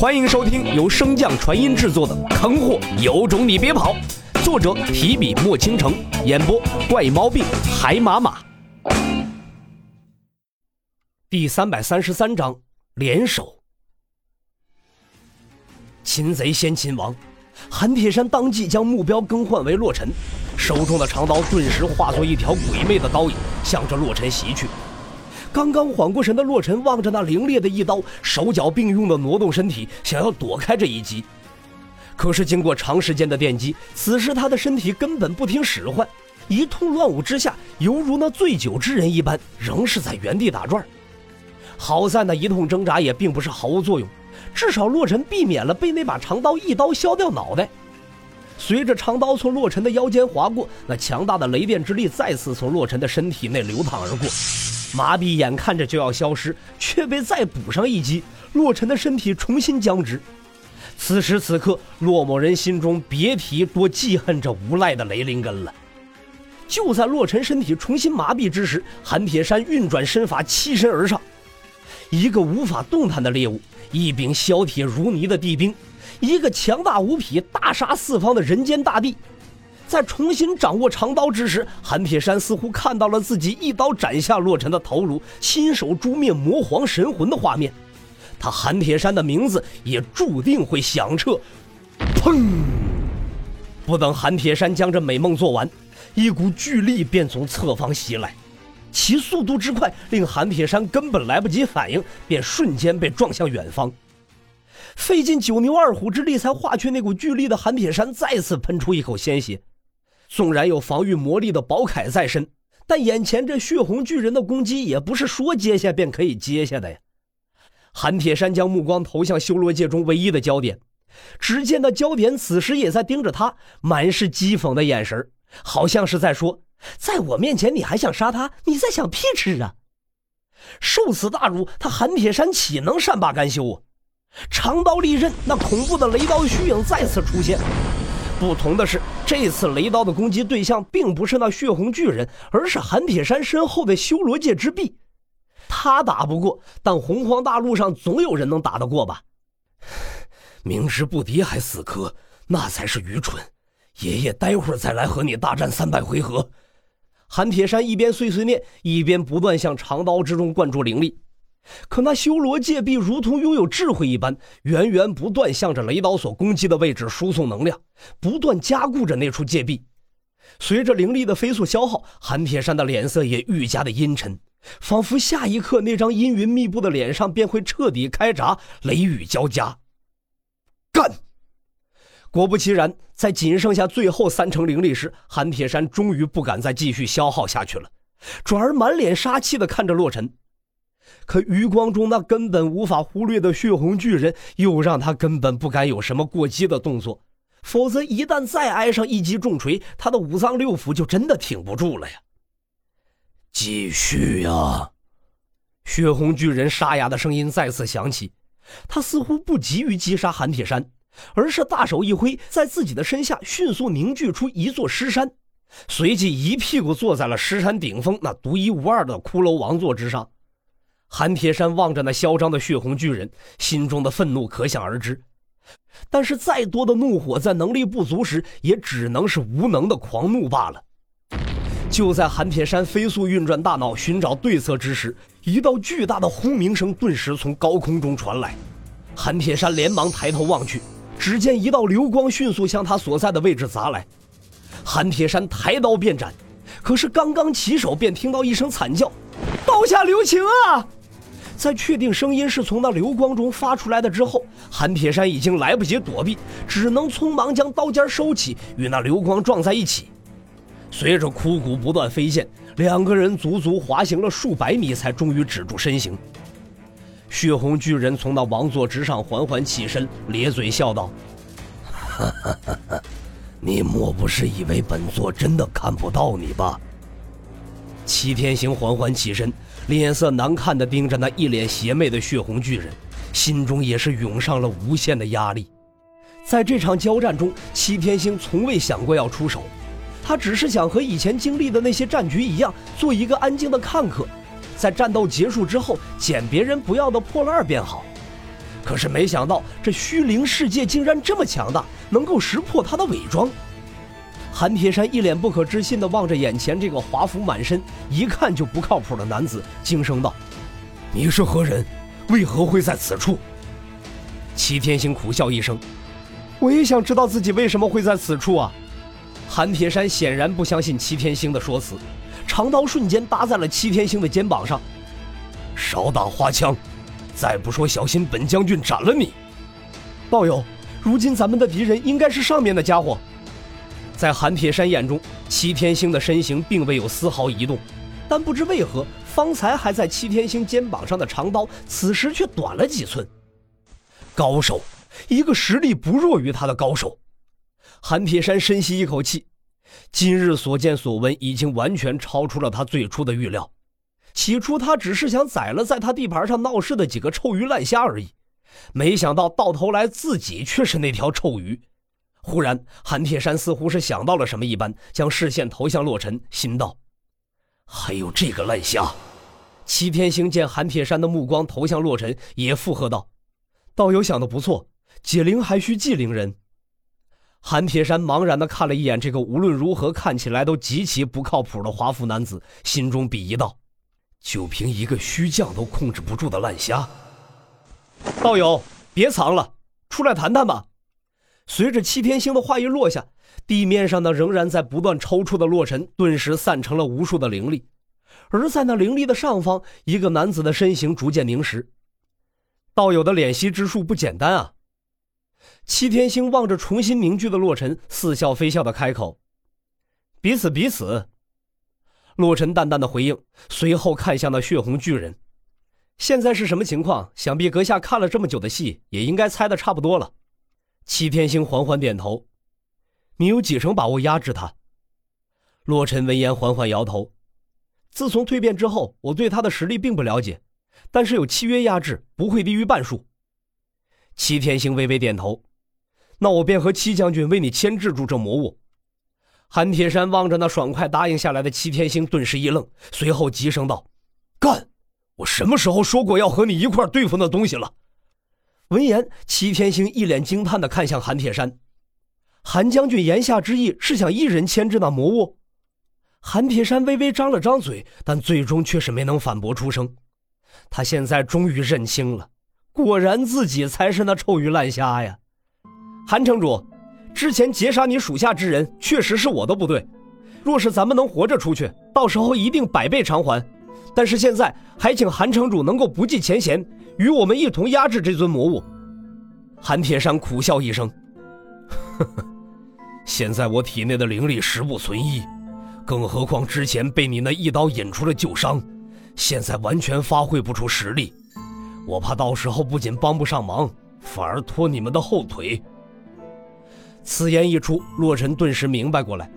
欢迎收听由升降传音制作的《坑货有种你别跑》，作者提笔墨倾城，演播怪毛病海马马。第三百三十三章联手。擒贼先擒王，韩铁山当即将目标更换为洛尘，手中的长刀顿时化作一条鬼魅的刀影，向着洛尘袭去。刚刚缓过神的洛尘望着那凌冽的一刀，手脚并用的挪动身体，想要躲开这一击。可是经过长时间的电击，此时他的身体根本不听使唤，一通乱舞之下，犹如那醉酒之人一般，仍是在原地打转。好在那一通挣扎也并不是毫无作用，至少洛尘避免了被那把长刀一刀削掉脑袋。随着长刀从洛尘的腰间划过，那强大的雷电之力再次从洛尘的身体内流淌而过。麻痹眼看着就要消失，却被再补上一击，洛尘的身体重新僵直。此时此刻，洛某人心中别提多记恨这无赖的雷灵根了。就在洛尘身体重新麻痹之时，韩铁山运转身法，欺身而上。一个无法动弹的猎物，一柄削铁如泥的地兵，一个强大无匹、大杀四方的人间大帝。在重新掌握长刀之时，韩铁山似乎看到了自己一刀斩下洛尘的头颅，亲手诛灭魔皇神魂的画面。他韩铁山的名字也注定会响彻。砰！不等韩铁山将这美梦做完，一股巨力便从侧方袭来，其速度之快，令韩铁山根本来不及反应，便瞬间被撞向远方。费尽九牛二虎之力才化去那股巨力的韩铁山，再次喷出一口鲜血。纵然有防御魔力的宝铠在身，但眼前这血红巨人的攻击也不是说接下便可以接下的呀。韩铁山将目光投向修罗界中唯一的焦点，只见那焦点此时也在盯着他，满是讥讽的眼神好像是在说：“在我面前你还想杀他？你在想屁吃啊！”受此大辱，他韩铁山岂能善罢甘休啊？长刀利刃，那恐怖的雷刀虚影再次出现。不同的是，这次雷刀的攻击对象并不是那血红巨人，而是韩铁山身后的修罗界之臂。他打不过，但洪荒大陆上总有人能打得过吧？明知不敌还死磕，那才是愚蠢。爷爷，待会儿再来和你大战三百回合。韩铁山一边碎碎念，一边不断向长刀之中灌注灵力。可那修罗界壁如同拥有智慧一般，源源不断向着雷刀所攻击的位置输送能量，不断加固着那处界壁。随着灵力的飞速消耗，韩铁山的脸色也愈加的阴沉，仿佛下一刻那张阴云密布的脸上便会彻底开闸，雷雨交加。干！果不其然，在仅剩下最后三成灵力时，韩铁山终于不敢再继续消耗下去了，转而满脸杀气的看着洛尘。可余光中那根本无法忽略的血红巨人，又让他根本不敢有什么过激的动作，否则一旦再挨上一击重锤，他的五脏六腑就真的挺不住了呀！继续呀！血红巨人沙哑的声音再次响起，他似乎不急于击杀韩铁山，而是大手一挥，在自己的身下迅速凝聚出一座尸山，随即一屁股坐在了尸山顶峰那独一无二的骷髅王座之上。韩铁山望着那嚣张的血红巨人，心中的愤怒可想而知。但是，再多的怒火在能力不足时，也只能是无能的狂怒罢了。就在韩铁山飞速运转大脑寻找对策之时，一道巨大的轰鸣声顿时从高空中传来。韩铁山连忙抬头望去，只见一道流光迅速向他所在的位置砸来。韩铁山抬刀便斩，可是刚刚起手，便听到一声惨叫：“刀下留情啊！”在确定声音是从那流光中发出来的之后，韩铁山已经来不及躲避，只能匆忙将刀尖收起，与那流光撞在一起。随着枯骨不断飞溅，两个人足足滑行了数百米，才终于止住身形。血红巨人从那王座之上缓缓起身，咧嘴笑道：“哈哈哈哈你莫不是以为本座真的看不到你吧？”齐天行缓缓起身。脸色难看的盯着那一脸邪魅的血红巨人，心中也是涌上了无限的压力。在这场交战中，齐天星从未想过要出手，他只是想和以前经历的那些战局一样，做一个安静的看客，在战斗结束之后捡别人不要的破烂便好。可是没想到这虚灵世界竟然这么强大，能够识破他的伪装。韩铁山一脸不可置信地望着眼前这个华服满身、一看就不靠谱的男子，惊声道：“你是何人？为何会在此处？”齐天星苦笑一声：“我也想知道自己为什么会在此处啊！”韩铁山显然不相信齐天星的说辞，长刀瞬间搭在了齐天星的肩膀上：“少打花枪，再不说小心本将军斩了你！”道友，如今咱们的敌人应该是上面的家伙。在韩铁山眼中，齐天星的身形并未有丝毫移动，但不知为何，方才还在齐天星肩膀上的长刀，此时却短了几寸。高手，一个实力不弱于他的高手。韩铁山深吸一口气，今日所见所闻已经完全超出了他最初的预料。起初他只是想宰了在他地盘上闹事的几个臭鱼烂虾而已，没想到到头来自己却是那条臭鱼。忽然，韩铁山似乎是想到了什么一般，将视线投向洛尘，心道：“还有这个烂虾。”齐天星见韩铁山的目光投向洛尘，也附和道：“道友想的不错，解铃还需系铃人。”韩铁山茫然地看了一眼这个无论如何看起来都极其不靠谱的华服男子，心中鄙夷道：“就凭一个虚将都控制不住的烂虾，道友别藏了，出来谈谈吧。”随着七天星的话一落下，地面上的仍然在不断抽搐的洛尘顿时散成了无数的灵力，而在那灵力的上方，一个男子的身形逐渐凝实。道友的敛息之术不简单啊！七天星望着重新凝聚的洛尘，似笑非笑的开口：“彼此彼此。”洛尘淡淡的回应，随后看向那血红巨人：“现在是什么情况？想必阁下看了这么久的戏，也应该猜的差不多了。”齐天星缓缓点头：“你有几成把握压制他？”洛尘闻言缓缓摇头：“自从蜕变之后，我对他的实力并不了解，但是有契约压制，不会低于半数。”齐天星微微点头：“那我便和七将军为你牵制住这魔物。”韩铁山望着那爽快答应下来的齐天星，顿时一愣，随后急声道：“干！我什么时候说过要和你一块对付那东西了？”闻言，齐天星一脸惊叹地看向韩铁山。韩将军言下之意是想一人牵制那魔物？韩铁山微微张了张嘴，但最终却是没能反驳出声。他现在终于认清了，果然自己才是那臭鱼烂虾呀！韩城主，之前劫杀你属下之人，确实是我的不对。若是咱们能活着出去，到时候一定百倍偿还。但是现在，还请韩城主能够不计前嫌。与我们一同压制这尊魔物。韩铁山苦笑一声：“，现在我体内的灵力十不存一，更何况之前被你那一刀引出了旧伤，现在完全发挥不出实力。我怕到时候不仅帮不上忙，反而拖你们的后腿。”此言一出，洛尘顿时明白过来，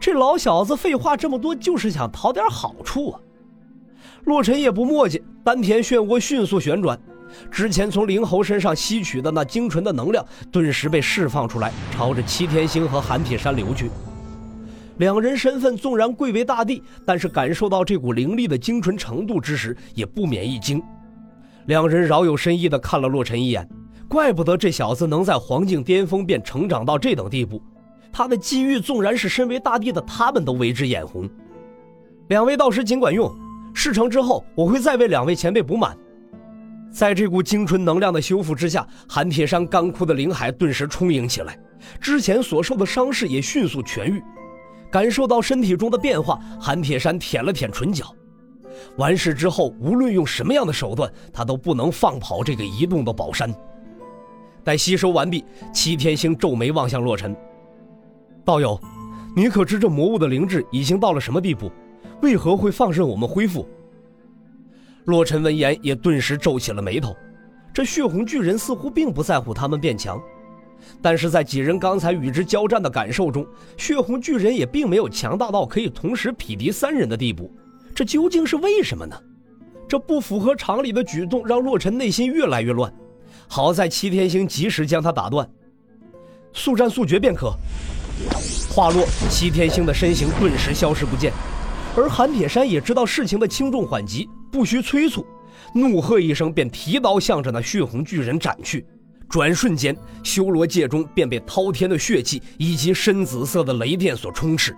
这老小子废话这么多，就是想讨点好处啊。洛尘也不墨迹，丹田漩涡迅速旋转。之前从灵猴身上吸取的那精纯的能量，顿时被释放出来，朝着齐天星和韩铁山流去。两人身份纵然贵为大帝，但是感受到这股灵力的精纯程度之时，也不免一惊。两人饶有深意地看了洛尘一眼，怪不得这小子能在黄境巅峰便成长到这等地步。他的机遇，纵然是身为大帝的他们都为之眼红。两位道师尽管用，事成之后，我会再为两位前辈补满。在这股精纯能量的修复之下，韩铁山干枯的灵海顿时充盈起来，之前所受的伤势也迅速痊愈。感受到身体中的变化，韩铁山舔了舔唇角。完事之后，无论用什么样的手段，他都不能放跑这个移动的宝山。待吸收完毕，齐天星皱眉望向洛尘：“道友，你可知这魔物的灵智已经到了什么地步？为何会放任我们恢复？”洛尘闻言，也顿时皱起了眉头。这血红巨人似乎并不在乎他们变强，但是在几人刚才与之交战的感受中，血红巨人也并没有强大到可以同时匹敌三人的地步。这究竟是为什么呢？这不符合常理的举动让洛尘内心越来越乱。好在齐天星及时将他打断，速战速决便可。话落，齐天星的身形顿时消失不见，而韩铁山也知道事情的轻重缓急。不需催促，怒喝一声，便提刀向着那血红巨人斩去。转瞬间，修罗界中便被滔天的血气以及深紫色的雷电所充斥。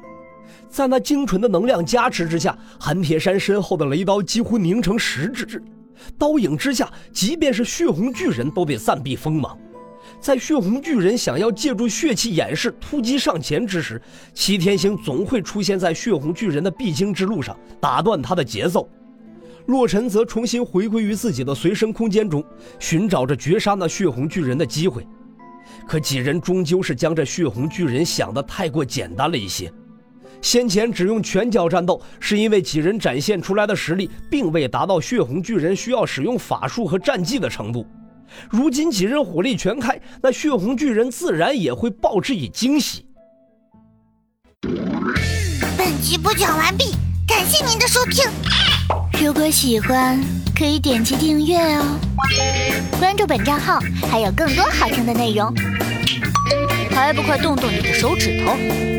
在那精纯的能量加持之下，韩铁山身后的雷刀几乎凝成实质，刀影之下，即便是血红巨人都得暂避锋芒。在血红巨人想要借助血气掩饰突击上前之时，齐天星总会出现在血红巨人的必经之路上，打断他的节奏。洛尘则重新回归于自己的随身空间中，寻找着绝杀那血红巨人的机会。可几人终究是将这血红巨人想得太过简单了一些。先前只用拳脚战斗，是因为几人展现出来的实力并未达到血红巨人需要使用法术和战技的程度。如今几人火力全开，那血红巨人自然也会报之以惊喜。本集播讲完毕，感谢您的收听。如果喜欢，可以点击订阅哦，关注本账号还有更多好听的内容。还不快动动你的手指头！